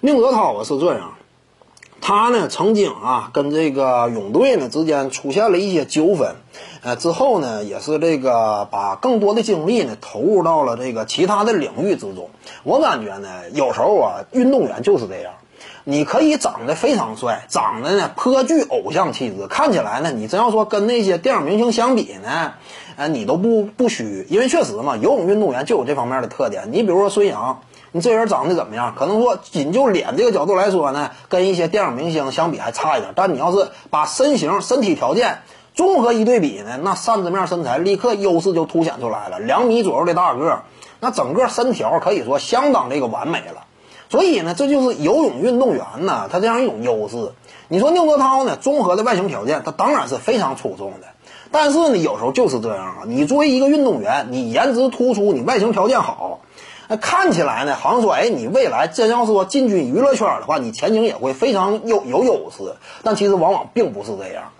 宁泽涛啊是这样，他呢曾经啊跟这个勇队呢之间出现了一些纠纷，呃之后呢也是这个把更多的精力呢投入到了这个其他的领域之中。我感觉呢有时候啊运动员就是这样，你可以长得非常帅，长得呢颇具偶像气质，看起来呢你真要说跟那些电影明星相比呢，呃你都不不虚，因为确实嘛游泳运动员就有这方面的特点。你比如说孙杨。你这人长得怎么样？可能说仅就脸这个角度来说呢，跟一些电影明星相比还差一点。但你要是把身形、身体条件综合一对比呢，那扇子面身材立刻优势就凸显出来了。两米左右的大个，那整个身条可以说相当这个完美了。所以呢，这就是游泳运动员呢，他这样一种优势。你说宁泽涛呢，综合的外形条件，他当然是非常出众的。但是呢，有时候就是这样啊，你作为一个运动员，你颜值突出，你外形条件好。那看起来呢，好像说，哎，你未来真要说进军娱乐圈的话，你前景也会非常有有优势。但其实往往并不是这样，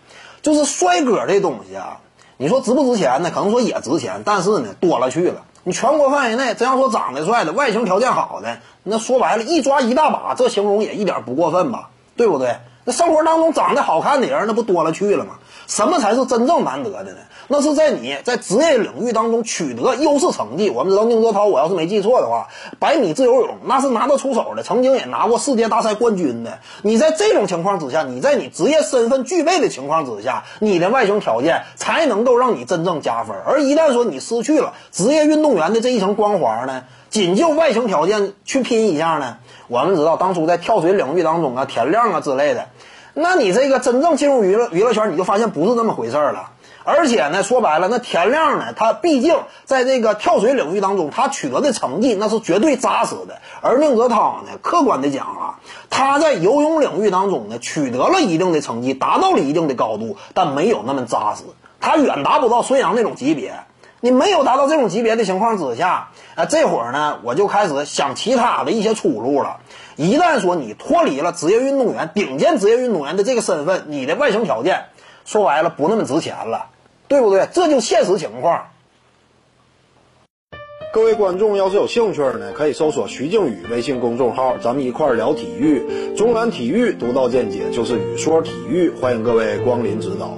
就是帅哥这东西啊，你说值不值钱呢？可能说也值钱，但是呢，多了去了。你全国范围内真要说长得帅的、外形条件好的，那说白了，一抓一大把，这形容也一点不过分吧？对不对？那生活当中长得好看的人，那不多了去了吗？什么才是真正难得的呢？那是在你在职业领域当中取得优势成绩。我们知道宁泽涛，我要是没记错的话，百米自由泳那是拿得出手的，曾经也拿过世界大赛冠军的。你在这种情况之下，你在你职业身份具备的情况之下，你的外形条件才能够让你真正加分。而一旦说你失去了职业运动员的这一层光环呢，仅就外形条件去拼一下呢，我们知道当初在跳水领域当中啊，田亮啊之类的，那你这个真正进入娱乐娱乐圈，你就发现不是那么回事了。而且呢，说白了，那田亮呢，他毕竟在这个跳水领域当中，他取得的成绩那是绝对扎实的。而宁泽涛呢，客观的讲啊，他在游泳领域当中呢，取得了一定的成绩，达到了一定的高度，但没有那么扎实，他远达不到孙杨那种级别。你没有达到这种级别的情况之下，啊，这会儿呢，我就开始想其他的一些出路了。一旦说你脱离了职业运动员、顶尖职业运动员的这个身份，你的外形条件，说白了不那么值钱了。对不对？这就现实情况。各位观众要是有兴趣呢，可以搜索徐静宇微信公众号，咱们一块儿聊体育。中南体育独到见解就是语说体育，欢迎各位光临指导。